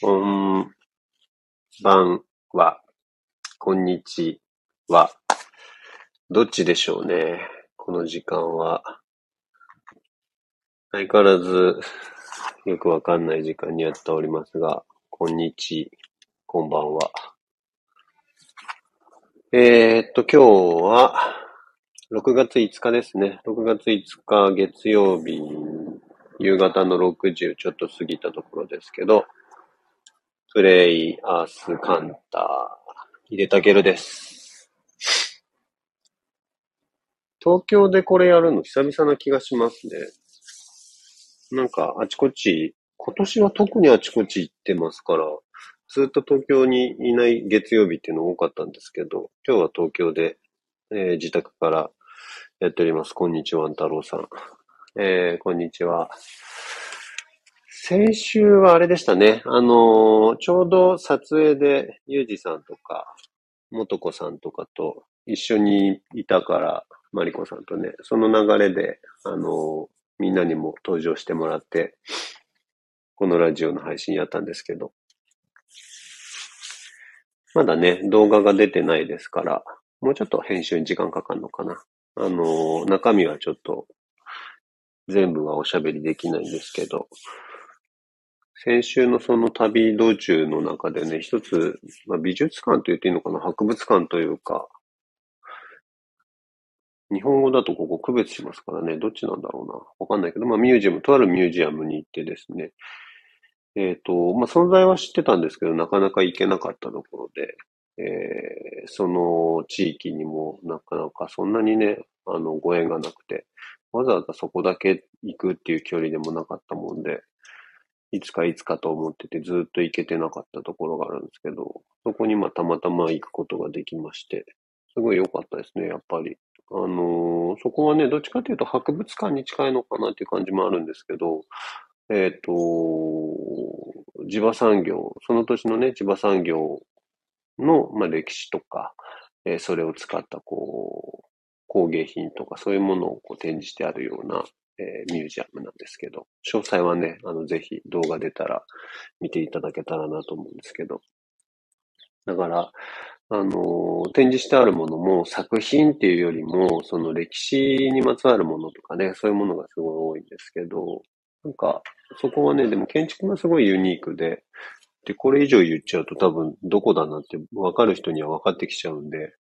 こんばんは。こんにちは。どっちでしょうね？この時間は。相変わらずよくわかんない時間にやっておりますが、こんにち、こんばんは。えー、っと、今日は6月5日ですね。6月5日月曜日、夕方の6時をちょっと過ぎたところですけど、プレイアースカンター、入れたけるです。東京でこれやるの久々な気がしますね。なんか、あちこち、今年は特にあちこち行ってますから、ずっと東京にいない月曜日っていうの多かったんですけど、今日は東京で、えー、自宅からやっております。こんにちは、太郎さん。えー、こんにちは。先週はあれでしたね。あのー、ちょうど撮影で、ゆうじさんとか、もとこさんとかと一緒にいたから、まりこさんとね、その流れで、あのーみんなにも登場してもらって、このラジオの配信やったんですけど、まだね、動画が出てないですから、もうちょっと編集に時間かかるのかな。あの、中身はちょっと、全部はおしゃべりできないんですけど、先週のその旅道中の中でね、一つ、まあ、美術館と言っていいのかな、博物館というか、日本語だとここ区別しますからね。どっちなんだろうな？わかんないけど、まあミュージアム、とあるミュージアムに行ってですね。えっ、ー、と、まあ存在は知ってたんですけど、なかなか行けなかったところで、えー、その地域にもなかなかそんなにね、あの、ご縁がなくて、わざわざそこだけ行くっていう距離でもなかったもんで、いつかいつかと思っててずっと行けてなかったところがあるんですけど、そこにまあたまたま行くことができまして、すごい良かったですね、やっぱり。あのー、そこはね、どっちかというと博物館に近いのかなっていう感じもあるんですけど、えっ、ー、と、地場産業、その年のね、地場産業の、まあ、歴史とか、えー、それを使った、こう、工芸品とか、そういうものをこう展示してあるような、えー、ミュージアムなんですけど、詳細はね、あの、ぜひ動画出たら見ていただけたらなと思うんですけど、だから、あの、展示してあるものも作品っていうよりも、その歴史にまつわるものとかね、そういうものがすごい多いんですけど、なんか、そこはね、でも建築がすごいユニークで、で、これ以上言っちゃうと多分どこだなって分かる人には分かってきちゃうんで、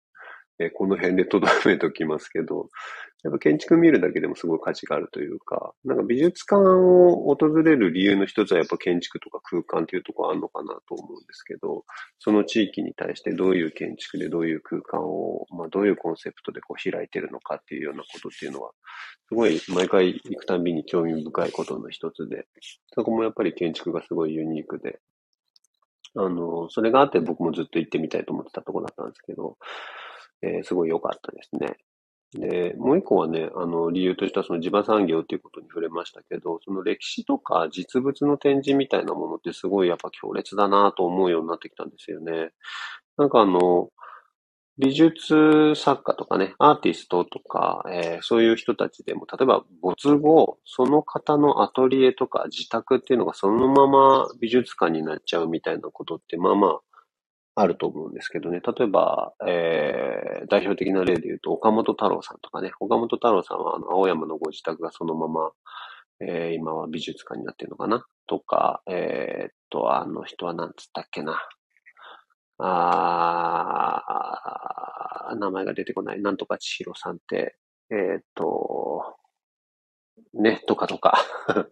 えこの辺で留めときますけど、やっぱ建築見るだけでもすごい価値があるというか、なんか美術館を訪れる理由の一つはやっぱ建築とか空間っていうとこあるのかなと思うんですけど、その地域に対してどういう建築でどういう空間を、まあどういうコンセプトでこう開いてるのかっていうようなことっていうのは、すごい毎回行くたびに興味深いことの一つで、そこもやっぱり建築がすごいユニークで、あの、それがあって僕もずっと行ってみたいと思ってたとこだったんですけど、えー、すごい良かったですね。で、もう一個はね、あの、理由としてはその地場産業っていうことに触れましたけど、その歴史とか実物の展示みたいなものってすごいやっぱ強烈だなと思うようになってきたんですよね。なんかあの、美術作家とかね、アーティストとか、えー、そういう人たちでも、例えば没後、その方のアトリエとか自宅っていうのがそのまま美術館になっちゃうみたいなことって、まあまあ、あると思うんですけどね。例えば、えー、代表的な例で言うと、岡本太郎さんとかね。岡本太郎さんは、あの、青山のご自宅がそのまま、えー、今は美術館になってるのかなとか、えー、っと、あの人は何つったっけな。あー、名前が出てこない。なんとか千尋さんって、えー、っと、ね、とかとか。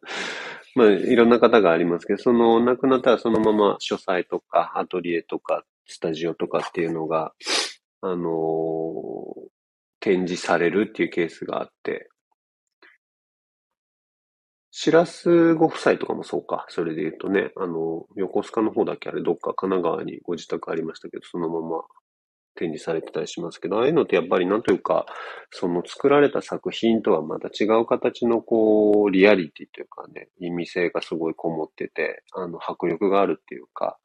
まあ、いろんな方がありますけど、その、亡くなったらそのまま書斎とか、アトリエとか、スタジオとかっていうのが、あのー、展示されるっていうケースがあって、しらすご夫妻とかもそうか。それで言うとね、あの、横須賀の方だけあれ、どっか神奈川にご自宅ありましたけど、そのまま展示されてたりしますけど、ああいうのってやっぱりなんというか、その作られた作品とはまた違う形のこう、リアリティというかね、意味性がすごいこもってて、あの、迫力があるっていうか、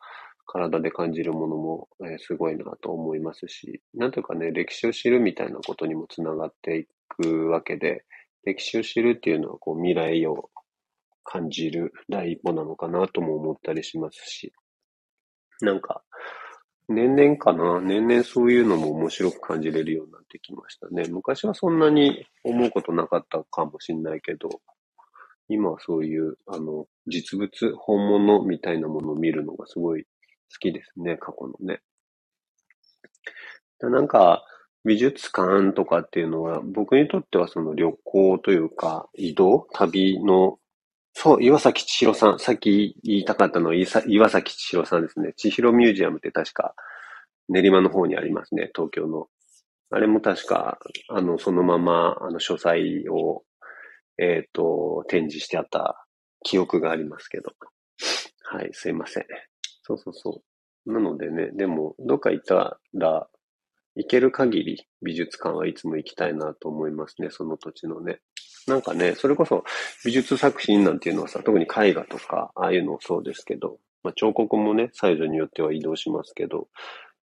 体で感じるものも、すごいなと思いますし、なんというかね、歴史を知るみたいなことにもつながっていくわけで、歴史を知るっていうのはこう未来を感じる第一歩なのかなとも思ったりしますし、なんか、年々かな年々そういうのも面白く感じれるようになってきましたね。昔はそんなに思うことなかったかもしれないけど、今はそういう、あの、実物、本物みたいなものを見るのがすごい好きですね、過去のね。なんか、美術館とかっていうのは、僕にとってはその旅行というか、移動旅の、そう、岩崎千尋さん。さっき言いたかったのは岩崎千尋さんですね。千尋ミュージアムって確か練馬の方にありますね、東京の。あれも確か、あの、そのまま、あの、書斎をえっ、ー、と、展示してあった記憶がありますけど。はい、すいません。そうそうそう。なのでね、でも、どっか行ったら、行ける限り美術館はいつも行きたいなと思いますね、その土地のね。なんかね、それこそ美術作品なんていうのはさ、特に絵画とか、ああいうのもそうですけど、まあ、彫刻もね、サイズによっては移動しますけど、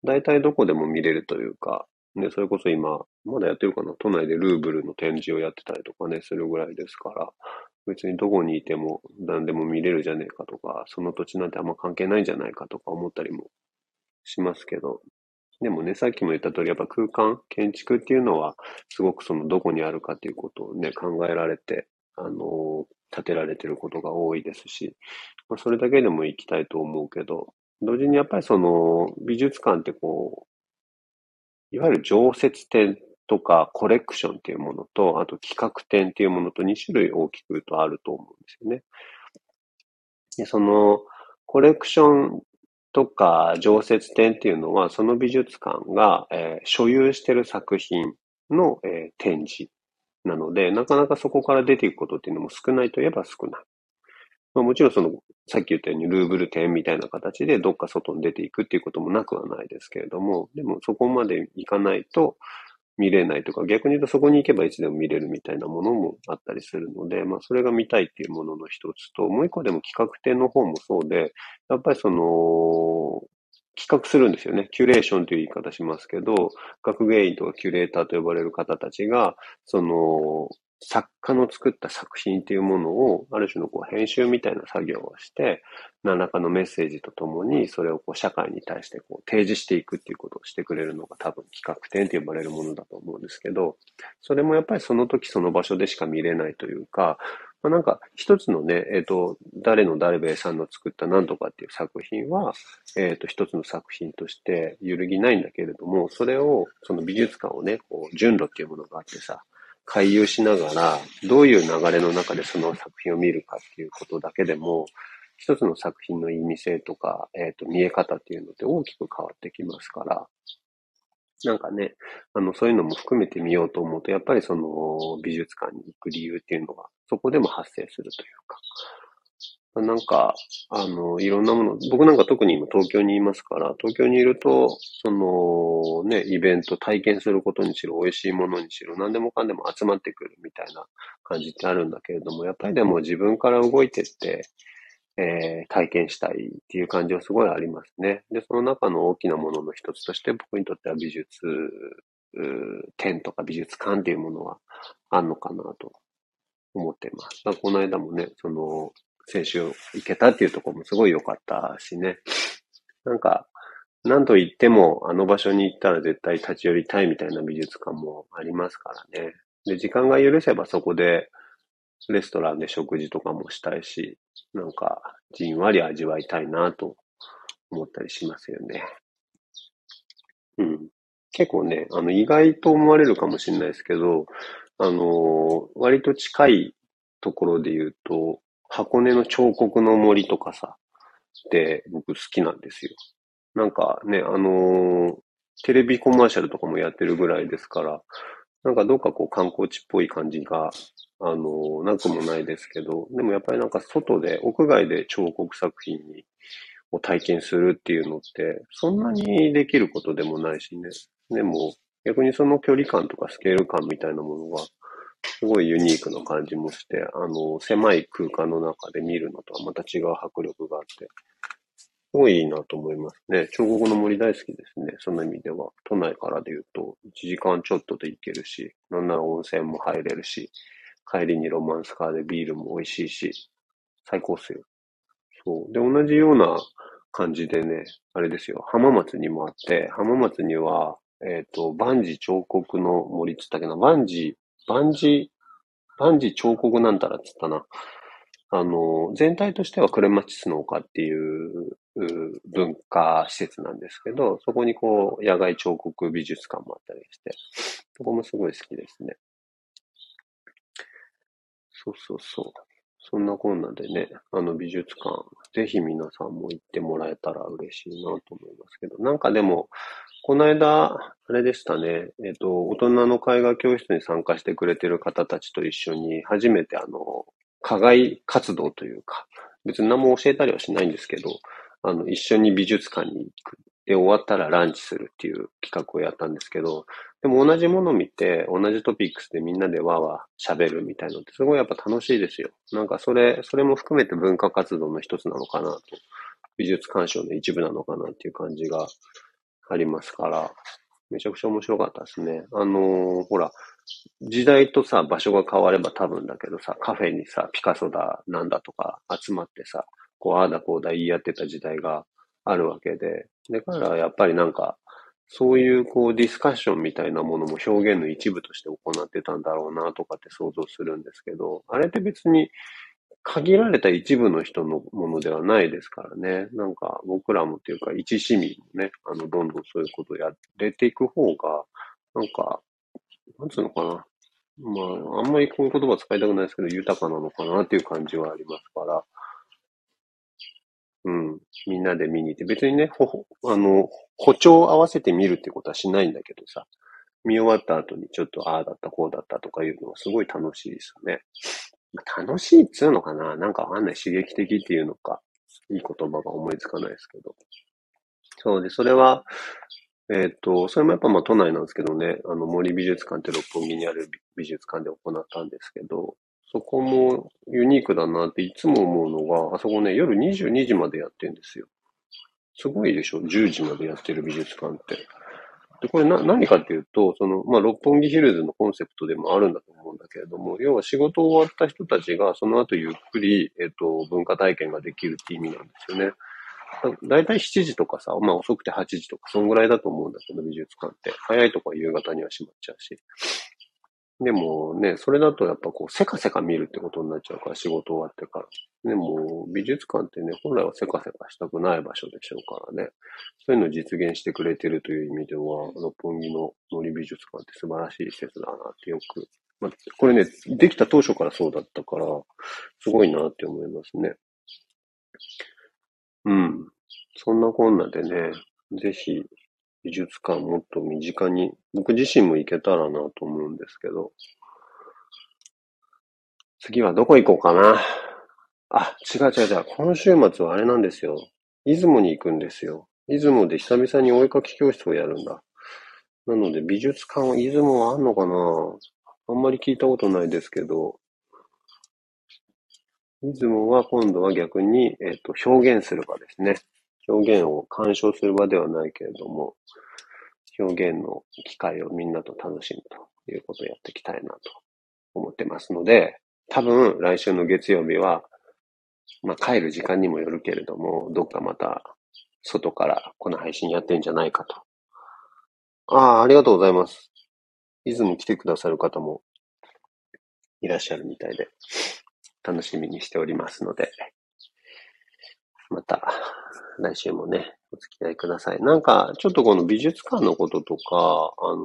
大体どこでも見れるというか、で、それこそ今、まだやってるかな都内でルーブルの展示をやってたりとかね、するぐらいですから、別にどこにいても何でも見れるじゃねえかとか、その土地なんてあんま関係ないんじゃないかとか思ったりもしますけど、でもね、さっきも言った通り、やっぱ空間、建築っていうのは、すごくそのどこにあるかっていうことをね、考えられて、あの、建てられてることが多いですし、まあ、それだけでも行きたいと思うけど、同時にやっぱりその美術館ってこう、いわゆる常設展とかコレクションっていうものと、あと企画展っていうものと2種類大きく言うとあると思うんですよね。でそのコレクションとか常設展っていうのは、その美術館が、えー、所有してる作品の、えー、展示なので、なかなかそこから出ていくことっていうのも少ないといえば少ない。まあ、もちろんその、さっき言ったようにルーブル展みたいな形でどっか外に出ていくっていうこともなくはないですけれども、でもそこまで行かないと見れないとか、逆に言うとそこに行けばいつでも見れるみたいなものもあったりするので、まあそれが見たいっていうものの一つと、もう一個でも企画展の方もそうで、やっぱりその、企画するんですよね。キュレーションという言い方しますけど、学芸員とかキュレーターと呼ばれる方たちが、その、作家の作った作品っていうものを、ある種のこう編集みたいな作業をして、何らかのメッセージとともに、それをこう社会に対してこう提示していくっていうことをしてくれるのが多分企画展って呼ばれるものだと思うんですけど、それもやっぱりその時その場所でしか見れないというか、まあ、なんか一つのね、えっ、ー、と、誰の誰べさんの作った何とかっていう作品は、えっ、ー、と、一つの作品として揺るぎないんだけれども、それを、その美術館をね、こう、順路っていうものがあってさ、回遊しながら、どういう流れの中でその作品を見るかっていうことだけでも、一つの作品の意味性とか、えっ、ー、と、見え方っていうのって大きく変わってきますから、なんかね、あの、そういうのも含めてみようと思うと、やっぱりその美術館に行く理由っていうのが、そこでも発生するというか、なんか、あの、いろんなもの、僕なんか特に今東京にいますから、東京にいると、そのね、イベント体験することにしろ、美味しいものにしろ、何でもかんでも集まってくるみたいな感じってあるんだけれども、やっぱりでも自分から動いてって、えー、体験したいっていう感じはすごいありますね。で、その中の大きなものの一つとして、僕にとっては美術展とか美術館っていうものはあるのかなと思っています。この間もね、その、先週行けたっていうところもすごい良かったしね。なんか、なんと言っても、あの場所に行ったら絶対立ち寄りたいみたいな美術館もありますからね。で、時間が許せばそこで、レストランで食事とかもしたいし、なんか、じんわり味わいたいなと思ったりしますよね。うん。結構ね、あの、意外と思われるかもしれないですけど、あの、割と近いところで言うと、箱根の彫刻の森とかさ、で僕好きなんですよ。なんかね、あのー、テレビコマーシャルとかもやってるぐらいですから、なんかどっかこう観光地っぽい感じが、あのー、なくもないですけど、でもやっぱりなんか外で、屋外で彫刻作品に、を体験するっていうのって、そんなにできることでもないしね。でも、逆にその距離感とかスケール感みたいなものが、すごいユニークな感じもして、あの、狭い空間の中で見るのとはまた違う迫力があって、すごいいいなと思いますね。彫刻の森大好きですね。その意味では。都内からで言うと、1時間ちょっとで行けるし、なんなら温泉も入れるし、帰りにロマンスカーでビールも美味しいし、最高っすよ。そう。で、同じような感じでね、あれですよ、浜松にもあって、浜松には、えっ、ー、と、万事彫刻の森っつったっけな、万事、万事、万事彫刻なんたらっつったな。あの、全体としてはクレマチスの丘っていう文化施設なんですけど、そこにこう、野外彫刻美術館もあったりして、そこもすごい好きですね。そうそうそう。そんなこんなでね、あの美術館、ぜひ皆さんも行ってもらえたら嬉しいなと思いますけど、なんかでも、この間、あれでしたね、えっ、と、大人の絵画教室に参加してくれてる方たちと一緒に、初めてあの、課外活動というか、別に何も教えたりはしないんですけど、あの、一緒に美術館に行く。で、終わったらランチするっていう企画をやったんですけど、でも同じもの見て、同じトピックスでみんなでわーわー喋るみたいのってすごいやっぱ楽しいですよ。なんかそれ、それも含めて文化活動の一つなのかなと。美術鑑賞の一部なのかなっていう感じがありますから、めちゃくちゃ面白かったですね。あのー、ほら、時代とさ、場所が変われば多分だけどさ、カフェにさ、ピカソだ、なんだとか集まってさ、こう、ああだこうだ言い合ってた時代があるわけで、だからやっぱりなんか、そういうこうディスカッションみたいなものも表現の一部として行ってたんだろうなとかって想像するんですけど、あれって別に限られた一部の人のものではないですからね。なんか僕らもっていうか一市民もね、あの、どんどんそういうことをやれていく方が、なんか、なんつうのかな。まあ、あんまりこういう言葉使いたくないですけど、豊かなのかなっていう感じはありますから、うん。みんなで見に行って、別にね、ほ、あの、歩調を合わせて見るってことはしないんだけどさ、見終わった後にちょっとああだったこうだったとかいうのはすごい楽しいですよね。楽しいっつうのかななんかわかんない。刺激的っていうのか。いい言葉が思いつかないですけど。そうで、それは、えっ、と、それもやっぱまあ都内なんですけどね、あの森美術館って六本木にある美術館で行ったんですけど、そこもユニークだなっていつも思うのが、あそこね、夜22時までやってるんですよ。すごいでしょ ?10 時までやってる美術館って。で、これな、何かっていうと、その、まあ、六本木ヒルズのコンセプトでもあるんだと思うんだけれども、要は仕事終わった人たちが、その後ゆっくり、えっ、と、文化体験ができるって意味なんですよね。だいたい7時とかさ、まあ遅くて8時とか、そんぐらいだと思うんだけど、美術館って。早いとこは夕方には閉まっちゃうし。でもね、それだとやっぱこう、せかせか見るってことになっちゃうから、仕事終わってから。でも、美術館ってね、本来はせかせかしたくない場所でしょうからね。そういうのを実現してくれてるという意味では、六本木の森美術館って素晴らしい施設だなってよく。まあ、これね、できた当初からそうだったから、すごいなって思いますね。うん。そんなこんなでね、ぜひ、美術館もっと身近に、僕自身も行けたらなと思うんですけど、次はどこ行こうかな。あ、違う違う違う。今週末はあれなんですよ。出雲に行くんですよ。出雲で久々にお絵かき教室をやるんだ。なので美術館は出雲はあんのかなあんまり聞いたことないですけど、出雲は今度は逆に、えっ、と、表現する場ですね。表現を鑑賞する場ではないけれども、表現の機会をみんなと楽しむということをやっていきたいなと思ってますので、多分来週の月曜日は、まあ帰る時間にもよるけれども、どっかまた外からこの配信やってんじゃないかと。ああ、ありがとうございます。出雲来てくださる方もいらっしゃるみたいで、楽しみにしておりますので、また来週もね、お付き合いください。なんか、ちょっとこの美術館のこととか、あの、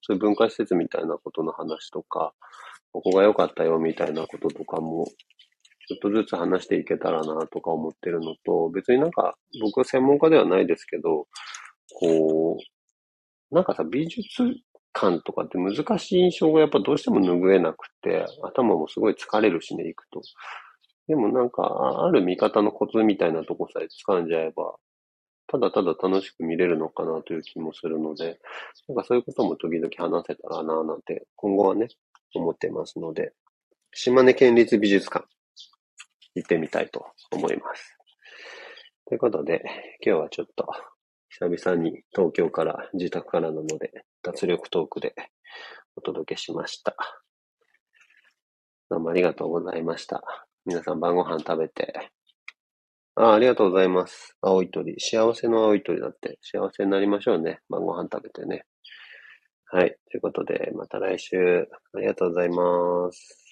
そういう文化施設みたいなことの話とか、ここが良かったよみたいなこととかも、ちょっとずつ話していけたらなとか思ってるのと、別になんか、僕は専門家ではないですけど、こう、なんかさ、美術館とかって難しい印象がやっぱどうしても拭えなくて、頭もすごい疲れるしね、行くと。でもなんか、ある見方のコツみたいなとこさえ掴んじゃえば、ただただ楽しく見れるのかなという気もするので、なんかそういうことも時々話せたらなぁなんて、今後はね、思ってますので、島根県立美術館、行ってみたいと思います。ということで、今日はちょっと、久々に東京から自宅からなので、脱力トークでお届けしました。どうもありがとうございました。皆さん晩ご飯食べて、あ、ありがとうございます。青い鳥。幸せの青い鳥だって。幸せになりましょうね。晩ご飯食べてね。はい。ということで、また来週。ありがとうございます。